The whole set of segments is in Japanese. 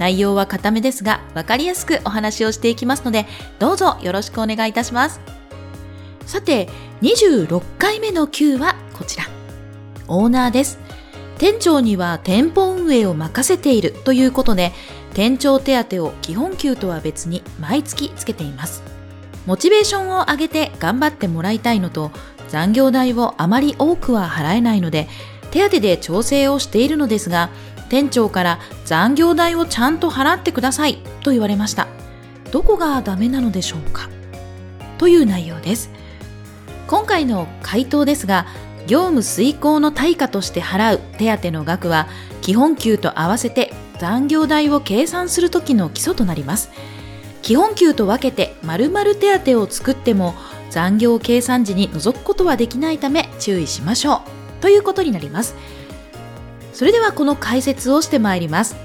内容は固めですが分かりやすくお話をしていきますのでどうぞよろしくお願いいたします。さて26回目の Q はこちら。オーナーです。店長には店舗運営を任せているということで店長手当を基本給とは別に毎月つけています。モチベーションを上げて頑張ってもらいたいのと残業代をあまり多くは払えないので手当で調整をしているのですが店長から残業代をちゃんと払ってくださいと言われました。どこがダメなのでしょうか？という内容です。今回の回答ですが業務遂行の対価として払う手当の額は基本給と合わせて残業代を計算するときの基礎となります。基本給と分けて〇〇手当を作っても残業計算時に除くことはできないため注意しましょう。ということになります。それではこの解説をしてまいります。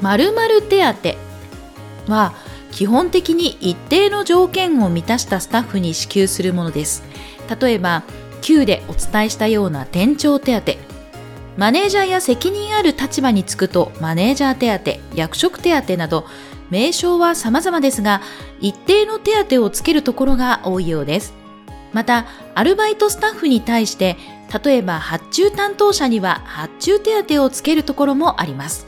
〇〇手当。は基本的に一定の条件を満たしたスタッフに支給するものです。例えば旧でお伝えしたような店長手当。マネージャーや責任ある立場につくとマネージャー手当役職手当など名称は様々ですが一定の手当をつけるところが多いようです。またアルバイトスタッフに対して例えば発注担当者には発注手当をつけるところもあります。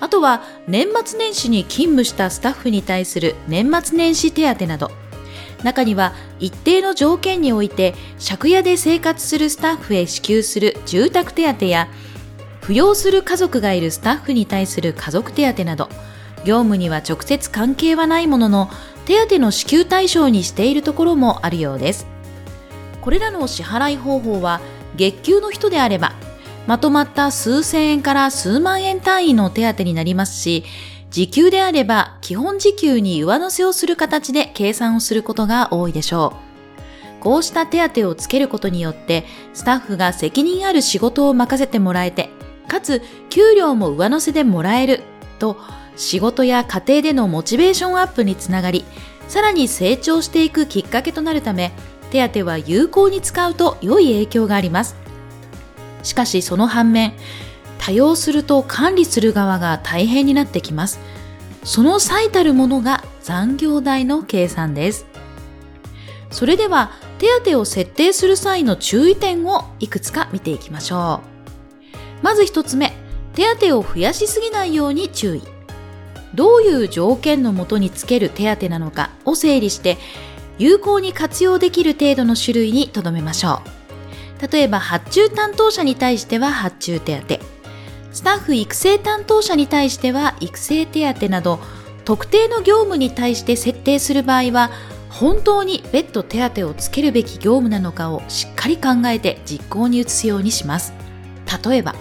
あとは年末年始に勤務したスタッフに対する年末年始手当など、中には一定の条件において借家で生活するスタッフへ支給する住宅手当や、扶養する家族がいるスタッフに対する家族手当など、業務には直接関係はないものの、手当の支給対象にしているところもあるようです。これらの支払い方法は月給の人であればまとまった数千円から数万円単位の手当になりますし時給であれば基本時給に上乗せをする形で計算をすることが多いでしょう。こうした手当をつけることによってスタッフが責任ある仕事を任せてもらえてかつ給料も上乗せでもらえると仕事や家庭でのモチベーションアップにつながりさらに成長していくきっかけとなるため手当は有効に使うと良い影響があります。しかしその反面、多用すると管理する側が大変になってきます。その最たるものが残業代の計算です。それでは手当を設定する際の注意点をいくつか見ていきましょう。まず一つ目、手当を増やしすぎないように注意。どういう条件のもとにつける手当なのかを整理して有効に活用できる程度の種類にとどめましょう。例えば発注担当者に対しては発注手当、スタッフ育成担当者に対しては育成手当など特定の業務に対して設定する場合は本当に別途手当をつけるべき業務なのかをしっかり考えて実行に移すようにします。例えば、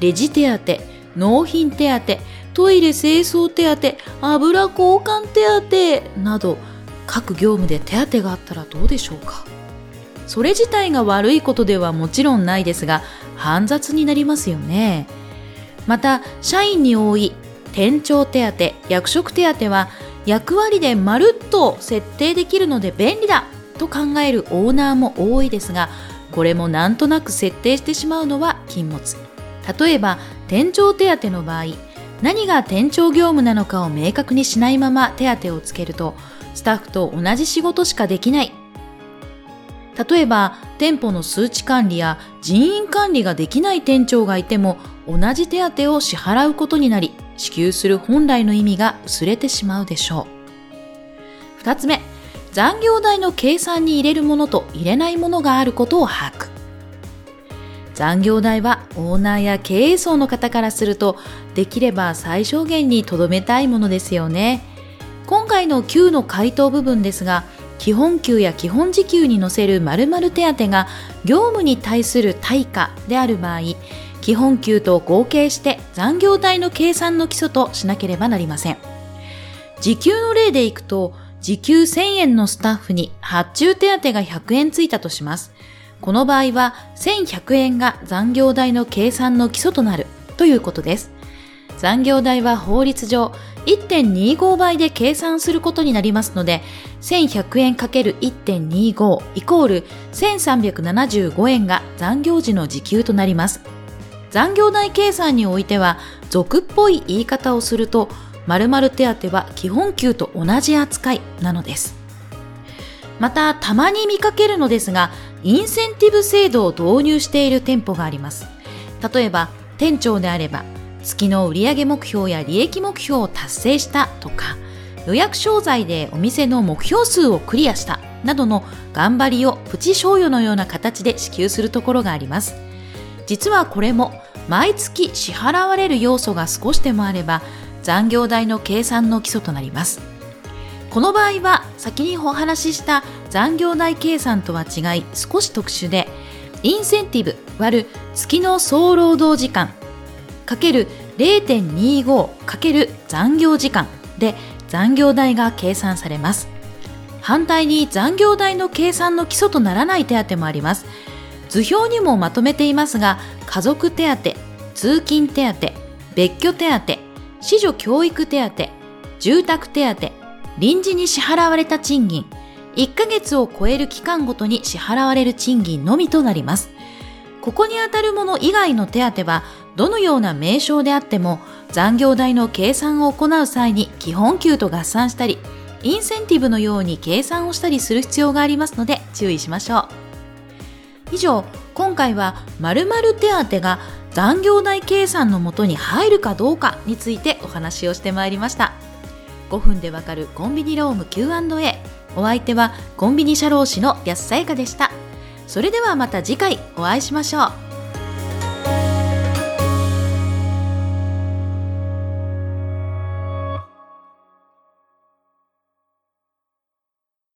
レジ手当、納品手当、トイレ清掃手当、油交換手当など各業務で手当があったらどうでしょうか？それ自体が悪いことではもちろんないですが煩雑になりますよね。また社員に多い店長手当役職手当は役割でまるっと設定できるので便利だと考えるオーナーも多いですがこれもなんとなく設定してしまうのは禁物。例えば店長手当の場合何が店長業務なのかを明確にしないまま手当をつけるとスタッフと同じ仕事しかできない。例えば、店舗の数値管理や人員管理ができない店長がいても、同じ手当を支払うことになり、支給する本来の意味が薄れてしまうでしょう。二つ目、残業代の計算に入れるものと入れないものがあることを把握。残業代はオーナーや経営層の方からすると、できれば最小限にとどめたいものですよね。今回の給の回答部分ですが基本給や基本時給に載せる〇〇手当が業務に対する対価である場合基本給と合計して残業代の計算の基礎としなければなりません時給の例でいくと、時給1000円のスタッフに発注手当が100円ついたとします。この場合は1100円が残業代の計算の基礎となるということです。残業代は法律上1.25倍で計算することになりますので、1100円 ×1.25 イコール1375円が残業時の時給となります。残業代計算においては、俗っぽい言い方をすると、〇〇手当は基本給と同じ扱いなのです。また、たまに見かけるのですが、インセンティブ制度を導入している店舗があります。例えば、店長であれば、月の売上目標や利益目標を達成したとか、予約商材でお店の目標数をクリアしたなどの頑張りをプチ賞与のような形で支給するところがあります。実はこれも毎月支払われる要素が少しでもあれば残業代の計算の基礎となります。この場合は先にお話しした残業代計算とは違い少し特殊でインセンティブ割る月の総労働時間かける0.25かける残業時間で残業代が計算されます。反対に残業代の計算の基礎とならない手当もあります。図表にもまとめていますが、家族手当、通勤手当、別居手当、子女教育手当、住宅手当、臨時に支払われた賃金、1ヶ月を超える期間ごとに支払われる賃金のみとなります。ここにあたるもの以外の手当は、どのような名称であっても、残業代の計算を行う際に基本給と合算したり、インセンティブのように計算をしたりする必要がありますので注意しましょう。以上、今回は〇〇手当が残業代計算のもとに入るかどうかについてお話をしてまいりました。5分でわかるコンビニローム Q&A。お相手はコンビニ社労士の安さやかでした。それではまた次回お会いしましょう。